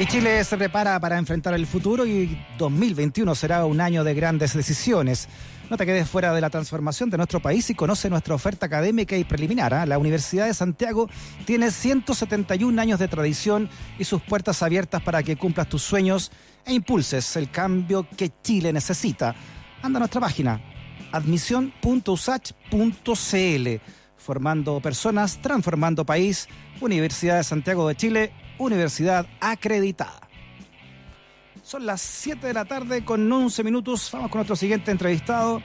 Y Chile se prepara para enfrentar el futuro y 2021 será un año de grandes decisiones. No te quedes fuera de la transformación de nuestro país y conoce nuestra oferta académica y preliminar. ¿ah? La Universidad de Santiago tiene 171 años de tradición y sus puertas abiertas para que cumplas tus sueños e impulses el cambio que Chile necesita. Anda a nuestra página admisión.usach.cl formando personas, transformando país, Universidad de Santiago de Chile, universidad acreditada. Son las 7 de la tarde con 11 minutos. Vamos con nuestro siguiente entrevistado.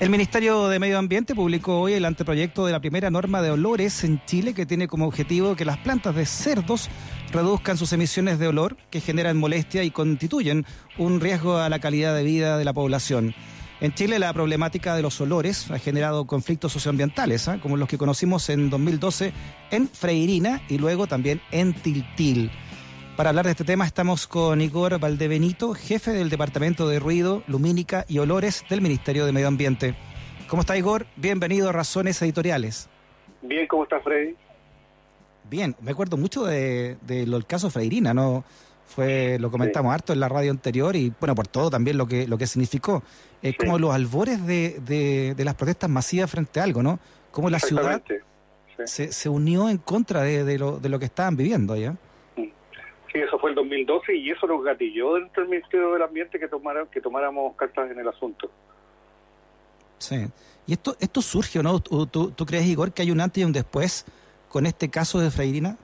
El Ministerio de Medio Ambiente publicó hoy el anteproyecto de la primera norma de olores en Chile que tiene como objetivo que las plantas de cerdos reduzcan sus emisiones de olor que generan molestia y constituyen un riesgo a la calidad de vida de la población. En Chile la problemática de los olores ha generado conflictos socioambientales, ¿eh? como los que conocimos en 2012 en Freirina y luego también en Tiltil. Para hablar de este tema estamos con Igor Valdebenito, jefe del Departamento de Ruido, Lumínica y Olores del Ministerio de Medio Ambiente. ¿Cómo está Igor? Bienvenido a Razones Editoriales. Bien, ¿cómo está Freddy? Bien, me acuerdo mucho del de, caso Freirina, ¿no? Fue, lo comentamos harto en la radio anterior y bueno, por todo también lo que, lo que significó. Es como los albores de, de, las protestas masivas frente a algo, ¿no? Como la ciudad se, se, unió en contra de, lo, de lo que estaban viviendo allá. Sí, eso fue el 2012 y eso nos gatilló dentro del Ministerio del Ambiente que, tomara, que tomáramos cartas en el asunto. Sí. ¿Y esto, esto surge no? ¿Tú, tú, crees, Igor, que hay un antes y un después con este caso de Freirina?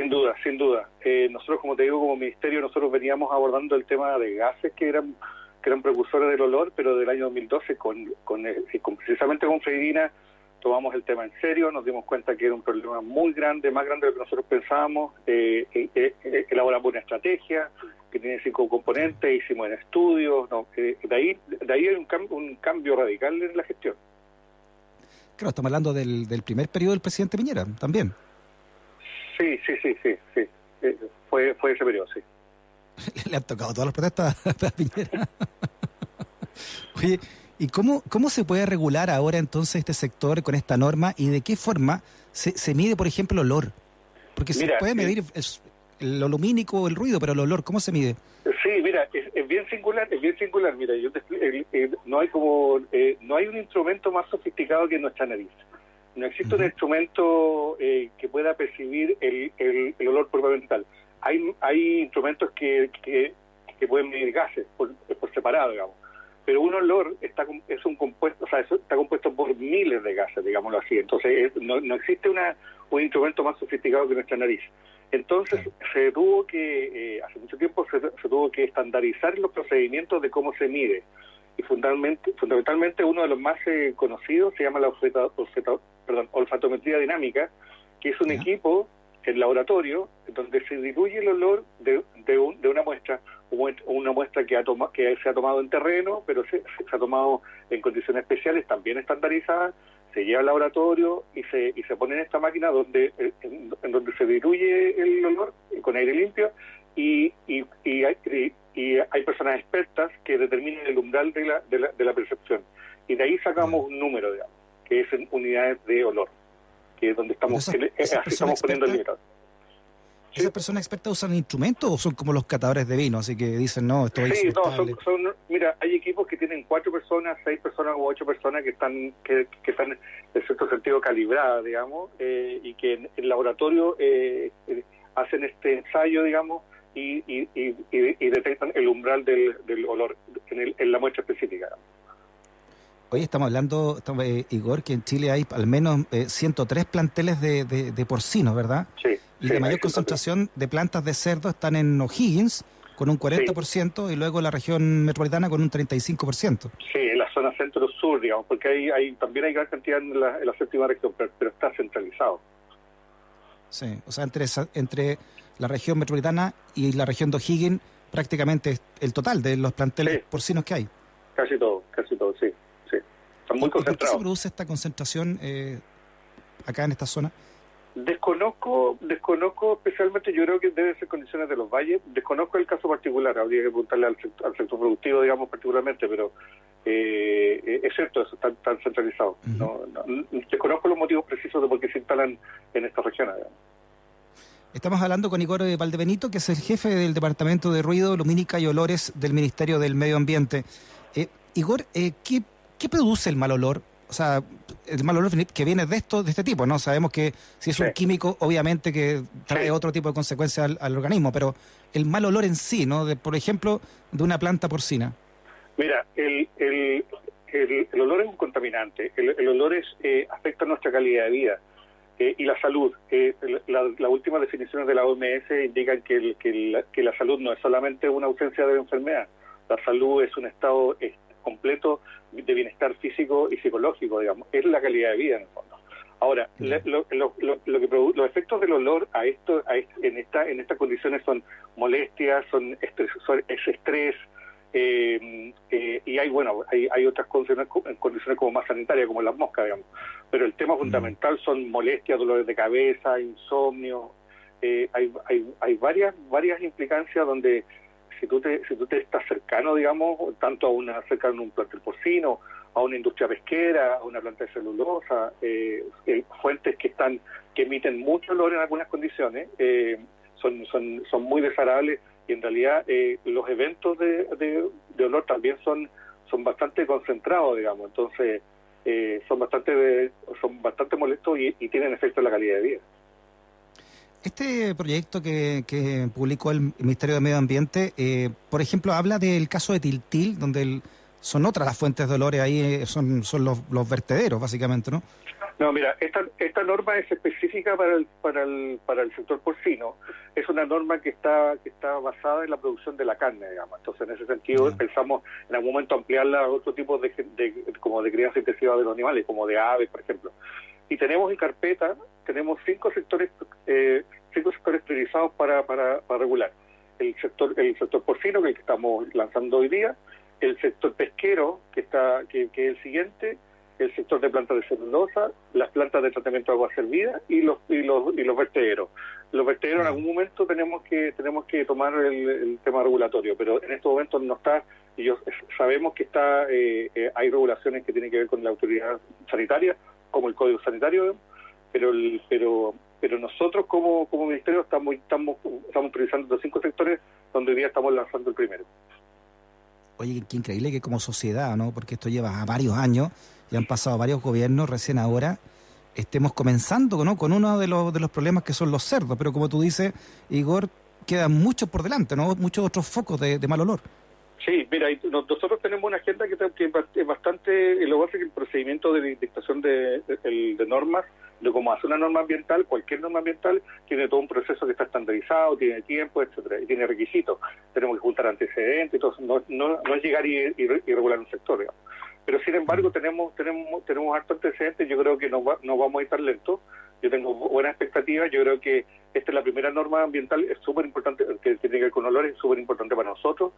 Sin duda, sin duda. Eh, nosotros, como te digo, como ministerio, nosotros veníamos abordando el tema de gases que eran que eran precursores del olor, pero del año 2012, con, eh, con precisamente con Freirina, tomamos el tema en serio, nos dimos cuenta que era un problema muy grande, más grande de lo que nosotros pensábamos, eh, eh, elaboramos una estrategia que tiene cinco componentes, hicimos en estudios, de ahí de ahí hay un, cambio, un cambio radical en la gestión. Claro, estamos hablando del, del primer periodo del presidente Piñera, también. Sí, sí, sí, sí, sí. fue, fue ese periodo, sí. Le han tocado todas las protestas a Piñera. Oye, ¿y cómo, cómo se puede regular ahora entonces este sector con esta norma y de qué forma se, se mide, por ejemplo, el olor? Porque se puede medir el, lo lumínico o el ruido, pero el olor, ¿cómo se mide? Sí, mira, es, bien singular, es bien singular. Mira, yo no hay como eh, no hay un instrumento más sofisticado que nuestra nariz. No existe un instrumento eh, que pueda percibir el, el, el olor mental hay, hay instrumentos que, que, pueden medir gases por, por, separado, digamos. Pero un olor está es un compuesto, o sea, está compuesto por miles de gases, digámoslo así. Entonces, no, no existe una, un instrumento más sofisticado que nuestra nariz. Entonces, se tuvo que, eh, hace mucho tiempo, se, tuvo que estandarizar los procedimientos de cómo se mide. Y fundamentalmente, fundamentalmente uno de los más eh, conocidos se llama la perdón, olfatometría dinámica, que es un equipo el laboratorio, donde se diluye el olor de, de, una muestra, una muestra que, ha que se ha tomado en terreno, pero se, ha tomado en condiciones especiales, también estandarizadas, se lleva al laboratorio y se, y se pone en esta máquina donde en, donde se diluye el olor con aire limpio y, y, y, hay, y, hay personas expertas que determinan el umbral de la, de la, de la percepción. Y de ahí sacamos un número, digamos, que es en unidades de olor que es donde estamos, eh, estamos poniendo el dinero. ¿Esas personas expertas usan instrumentos o son como los catadores de vino? Así que dicen, no, esto es Sí, no, son, mira, hay equipos que tienen cuatro personas, seis personas u ocho personas que están, que, que están en cierto sentido calibradas, digamos, eh, y que en el laboratorio eh, hacen este ensayo, digamos, y, y, y, y, detectan el umbral del, del olor en, el, en la muestra específica. Hoy estamos hablando, eh, Igor, que en Chile hay al menos 103 eh, planteles de, de, porcinos, ¿verdad? Sí. Y la mayor concentración de plantas de cerdo están en O'Higgins, con un 40%, y luego la región metropolitana con un 35%. Sí, en la zona centro-sur, digamos, porque hay, hay, también hay gran cantidad en la, séptima región, pero, está centralizado. Sí, o sea, entre, entre la región metropolitana y la región de O'Higgins, prácticamente el total de los planteles porcinos que hay. Casi todo, casi todo, sí muy ¿Por qué se produce esta concentración eh, acá en esta zona? Desconozco, desconozco especialmente, yo creo que debe ser condiciones de los valles, desconozco el caso particular, habría que preguntarle al sector, productivo, digamos, particularmente, pero eh, eh, es cierto, eso está tan centralizado. no, desconozco los motivos precisos de por qué se instalan en esta región. Estamos hablando con Igor Valdebenito, que es el jefe del Departamento de Ruido, Lumínica y Olores del Ministerio del Medio Ambiente. Eh, Igor, eh, ¿qué, ¿qué produce el mal olor? O sea, el mal olor que viene de esto, de este tipo, ¿no? Sabemos que si es un químico, obviamente que trae otro tipo de consecuencias al, organismo, pero el mal olor en sí, ¿no? De, por ejemplo, de una planta porcina. Mira, el, el, el, olor es un contaminante, el, olor es, eh, afecta nuestra calidad de vida eh, y la salud. Eh, las últimas definiciones de la OMS indican que, que, la, que la salud no es solamente una ausencia de enfermedad, la salud es un estado completo de bienestar físico y psicológico, digamos, es la calidad de vida en el fondo. Ahora, lo, lo, lo, que los efectos del olor a esto, en esta en estas condiciones son molestias, son, estrés, es estrés, eh, eh, y hay bueno hay, hay otras condiciones, condiciones como más sanitarias como las moscas digamos. Pero el tema fundamental son molestias dolores de cabeza insomnio eh, hay, hay hay varias varias implicancias donde si tú te, si tú te estás cercano, digamos, tanto a una cercano a un plantel porcino, a una industria pesquera, a una planta de celulosa, eh, fuentes que están que emiten mucho olor en algunas condiciones, eh, son, son, son muy desagradables y en realidad eh, los eventos de, de, olor también son, son bastante concentrados, digamos, entonces eh, son bastante son bastante molestos y, y tienen efecto en la calidad de vida. Este proyecto que, que, publicó el Ministerio de Medio Ambiente, eh, por ejemplo, habla del caso de Tiltil, donde son otras las fuentes de olores ahí, eh, son, son los, los vertederos, básicamente, ¿no? No, mira, esta, esta norma es específica para el, para el, para el sector porcino. Es una norma que está que está basada en la producción de la carne, digamos. Entonces, en ese sentido, pensamos en algún momento ampliarla a otro tipo de, de, como de crianza intensiva de los animales, como de aves, por ejemplo. Y tenemos en carpeta, tenemos cinco sectores eh, cinco sectores priorizados para, para, para regular. El sector el sector porcino, que, es el que estamos lanzando hoy día, el sector pesquero, que está que, que es el siguiente, el sector de plantas de celulosa, las plantas de tratamiento de agua servida y los y los y los vertederos. Los vertederos en algún momento tenemos que tenemos que tomar el, tema regulatorio, pero en estos momentos no está y yo, sabemos que está eh, eh, hay regulaciones que tienen que ver con la autoridad sanitaria, como el código sanitario, pero el, pero pero nosotros como, como ministerio estamos estamos estamos priorizando los cinco sectores donde hoy día estamos lanzando el primero. Oye, qué increíble que como sociedad, ¿no? Porque esto lleva varios años, ya han pasado varios gobiernos, recién ahora estemos comenzando ¿no? con uno de los, de los problemas que son los cerdos, pero como tú dices, Igor, quedan muchos por delante, ¿no? Muchos otros focos de, de mal olor. Sí, mira, nosotros tenemos una agenda que, es bastante, lo que que el procedimiento de dictación de, de, normas, de cómo hace una norma ambiental, cualquier norma ambiental, tiene todo un proceso que está estandarizado, tiene tiempo, etcétera, y tiene requisitos. Tenemos que juntar antecedentes, no, no, no es llegar y, regular un sector. Pero sin embargo tenemos tenemos tenemos harto antecedentes, yo creo que no, no vamos a ir tan lento. Yo tengo buenas expectativas, yo creo que esta es la primera norma ambiental, es súper importante, que tiene que ver con olores, es súper importante para nosotros,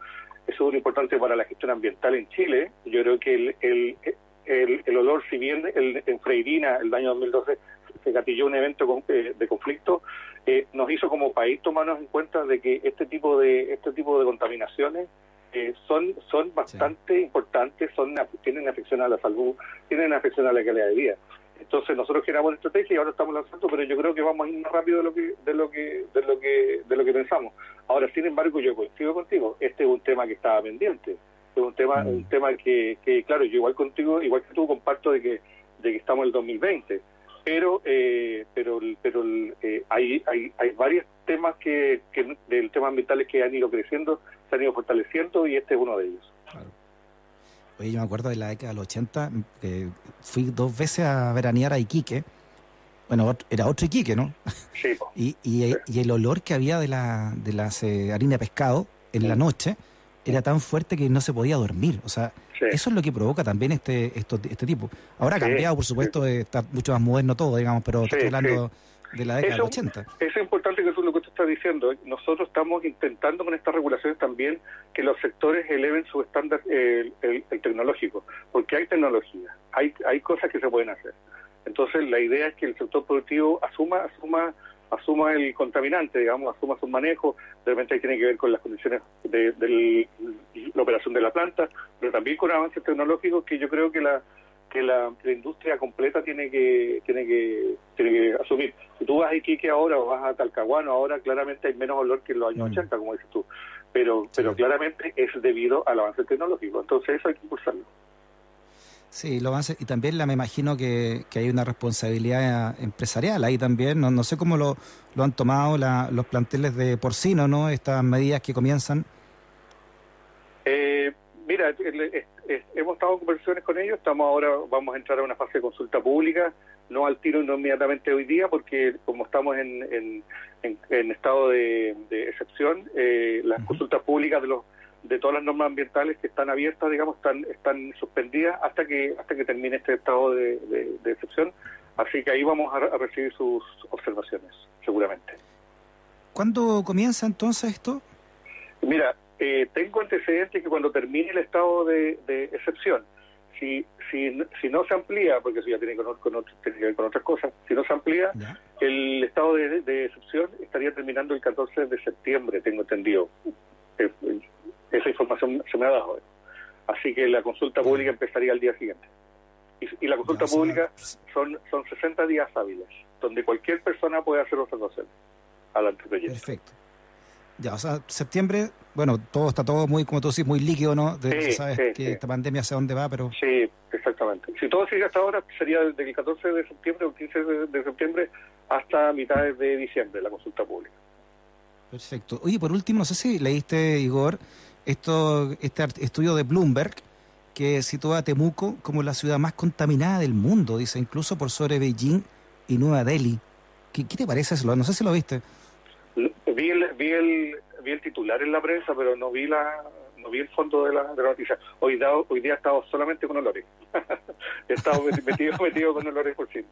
es súper importante para la gestión ambiental en Chile. Yo creo que el, el, el, olor, si bien el, en Freirina, el año 2012, se gatilló un evento eh, de conflicto, eh, nos hizo como país tomarnos en cuenta de que este tipo de este tipo de contaminaciones eh, son son bastante importantes, son tienen afección a la salud, tienen afección a la calidad de vida. Entonces nosotros generamos estrategia y ahora estamos lanzando, pero yo creo que vamos a ir más rápido de lo que de lo que de lo que de lo que pensamos. Ahora, sin embargo, yo coincido contigo. Este es un tema que estaba pendiente. Es un tema mm. un tema que, que claro, yo igual contigo, igual que tú comparto de que de que estamos en el 2020, pero eh, pero pero eh, hay hay hay varios temas que, que del tema ambientales que han ido creciendo, se han ido fortaleciendo y este es uno de ellos. Oye, yo me acuerdo de la década del 80, que fui dos veces a veranear a Iquique. Bueno, era otro Iquique, ¿no? Sí. y, y, el olor que había de la de las eh, harina de pescado en la noche era tan fuerte que no se podía dormir. O sea, eso es lo que provoca también este esto, este tipo. Ahora ha cambiado, por supuesto, está mucho más moderno todo, digamos, pero estoy hablando de la década del 80. Es importante que eso es lo que tú estás diciendo. Nosotros estamos intentando con estas regulaciones también que los sectores eleven su estándar el, tecnológico, porque hay tecnología, hay, hay cosas que se pueden hacer. Entonces la idea es que el sector productivo asuma, asuma asuma el contaminante, digamos, asuma su manejo, de repente tiene que ver con las condiciones de, la operación de la planta, pero también con avances tecnológicos que yo creo que la que la, industria completa tiene que tiene que tiene que asumir. Si tú vas a Iquique ahora o vas a Talcahuano ahora, claramente hay menos olor que en los años 80, mm. como dices tú. Pero, pero claramente es debido al avance tecnológico. Entonces eso hay que impulsarlo. Sí, lo avance. Y también la, me imagino que, que, hay una responsabilidad empresarial ahí también. No, no sé cómo lo, lo han tomado los planteles de porcino, ¿no? Estas medidas que comienzan. Eh, mira, hemos estado en conversaciones con ellos, estamos ahora, vamos a entrar a una fase de consulta pública, no al tiro no inmediatamente hoy día, porque como estamos en, en, estado de, excepción, eh, las consultas públicas de los de todas las normas ambientales que están abiertas, digamos, están están suspendidas hasta que hasta que termine este estado de, excepción. Así que ahí vamos a, a recibir sus observaciones, seguramente. ¿Cuándo comienza entonces esto? Mira, eh, tengo antecedentes que cuando termine el estado de, excepción, si, si, si no se amplía, porque eso ya tiene, con, con, que ver con otras cosas, si no se amplía, el estado de, excepción estaría terminando el 14 de septiembre, tengo entendido. Eh, esa información se me ha dado. Así que la consulta pública empezaría al día siguiente. Y, la consulta pública son, son 60 días hábiles, donde cualquier persona puede hacer observaciones al anteproyecto. Perfecto. Ya, o sea, septiembre, bueno, todo está todo muy, como tú decís, muy líquido, ¿no? De, sabes que esta pandemia hacia dónde va, pero... Sí, exactamente. Si todo sigue hasta ahora, sería desde el 14 de septiembre o 15 de, septiembre hasta mitad de diciembre la consulta pública. Perfecto. Oye, por último, no sé si leíste, Igor, esto, este estudio de Bloomberg que sitúa a Temuco como la ciudad más contaminada del mundo, dice, incluso por sobre Beijing y Nueva Delhi. ¿Qué, qué te parece eso? No sé si lo viste. Vi el, vi el, vi el titular en la prensa, pero no vi la no vi el fondo de la, de la noticia. Hoy, hoy día he estado solamente con olores. he estado metido, metido con olores por sí.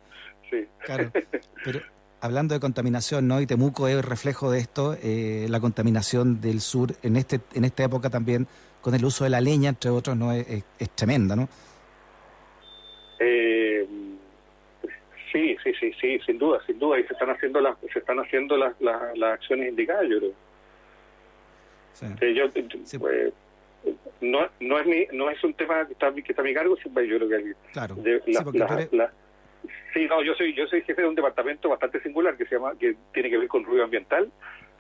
sí. Claro, pero hablando de contaminación, ¿no? Y Temuco es el reflejo de esto, eh, la contaminación del sur en este en esta época también con el uso de la leña, entre otros, no es, es tremenda, ¿no? Eh, Sí, sí, sí, sí, sin duda, sin duda, y se están haciendo las, se están haciendo las, las, acciones indicadas, yo creo. yo, pues, no, no es mi, no es un tema que está, que está a mi cargo, yo creo que claro. sí, no, yo soy, yo soy jefe de un departamento bastante singular que se llama, que tiene que ver con ruido ambiental,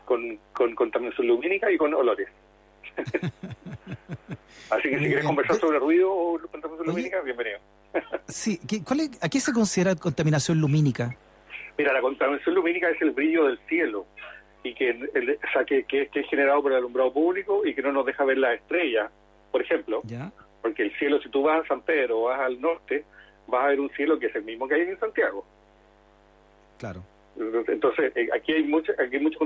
con, con contaminación lumínica y con olores. Así que si quieres conversar sobre ruido o contaminación lumínica, bienvenido. sí, ¿cuál es, ¿a qué se considera contaminación lumínica? Mira, la contaminación lumínica es el brillo del cielo y que, o sea, que, que, es generado por el alumbrado público y que no nos deja ver las estrellas, por ejemplo. ¿Ya? Porque el cielo, si tú vas a San Pedro o vas al norte, vas a ver un cielo que es el mismo que hay en Santiago. Claro. Entonces, eh, aquí hay mucha, aquí hay mucho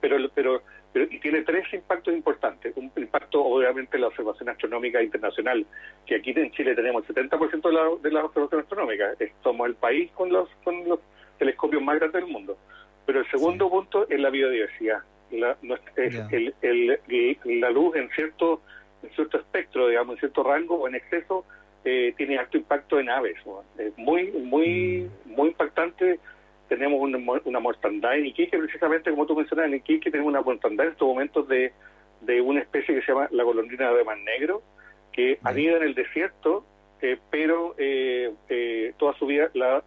pero, pero, pero y tiene tres impactos importantes. Un impacto, obviamente, la observación astronómica internacional, que aquí en Chile tenemos el 70% de, la, de las observaciones astronómicas. Somos el país con los, con los telescopios más grandes del mundo. Pero el segundo punto es la biodiversidad. La, el, el, la luz en cierto, en cierto espectro, digamos, en cierto rango o en exceso, eh, tiene alto impacto en aves. Es muy, muy, mm. muy impactante tenemos una, una mortandad en Iquique, precisamente como tú mencionas, en Iquique tenemos una mortandad en estos momentos de, de una especie que se llama la golondrina de mar negro, que anida en el desierto, eh, pero eh, eh, toda su vida la,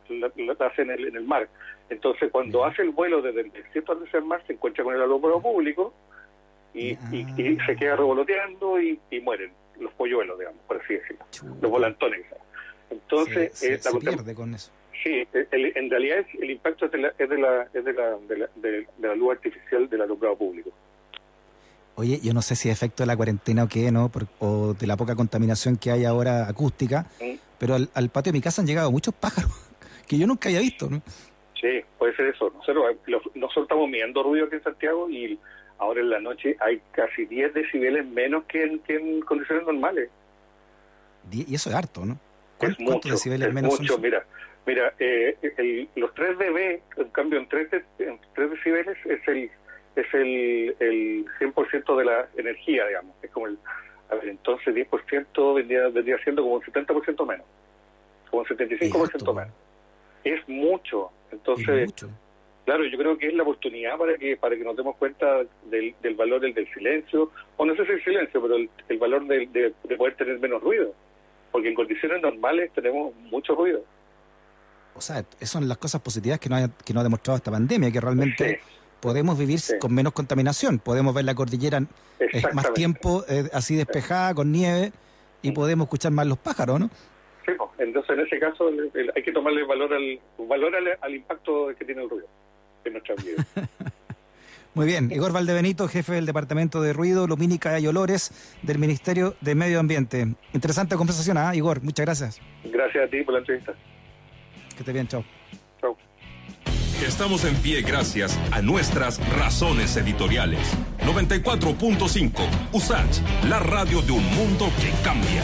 hace en el, en el mar. Entonces, cuando hace el vuelo desde el desierto al mar, se encuentra con el alumbrado público y, y, se queda revoloteando y, mueren los polluelos, digamos, por así decirlo, los volantones. Entonces, se, pierde con eso. Sí, en realidad el impacto es de la, es de la, es de la, de la, luz artificial del alumbrado público. Oye, yo no sé si es efecto de la cuarentena o qué, ¿no? o de la poca contaminación que hay ahora acústica, mm. pero al, patio de mi casa han llegado muchos pájaros que yo nunca había visto, ¿no? Sí, puede ser eso. Nosotros, nosotros estamos midiendo ruido aquí en Santiago y ahora en la noche hay casi 10 decibeles menos que en, que en condiciones normales. Y eso es harto, ¿no? Es mucho, decibeles menos mucho. Mira, Mira, eh, los 3 dB, en cambio en 3, en 3 decibeles es el es el, el 100% de la energía, digamos. Es como el, a ver, entonces 10% vendría, vendría siendo como un 70% menos, como un 75% menos. Es mucho. Entonces, claro, yo creo que es la oportunidad para que para que nos demos cuenta del, del valor del, del silencio, o no sé si el silencio, pero el, valor de, de, poder tener menos ruido. porque en condiciones normales tenemos mucho ruido. O sea, esas son las cosas positivas que nos ha, que no ha demostrado esta pandemia, que realmente podemos vivir con menos contaminación, podemos ver la cordillera más tiempo eh, así despejada, con nieve, y podemos escuchar más los pájaros, ¿no? Sí, entonces en ese caso hay que tomarle valor al valor al, impacto que tiene el ruido en nuestra vida. Muy bien, Igor Valdebenito, jefe del Departamento de Ruido, Lumínica y Olores del Ministerio de Medio Ambiente. Interesante conversación, ¿ah, Igor? Muchas gracias. Gracias a ti por la entrevista. Que esté bien, chao. Chao. Estamos en pie gracias a nuestras razones editoriales. 94.5 USACH, la radio de un mundo que cambia.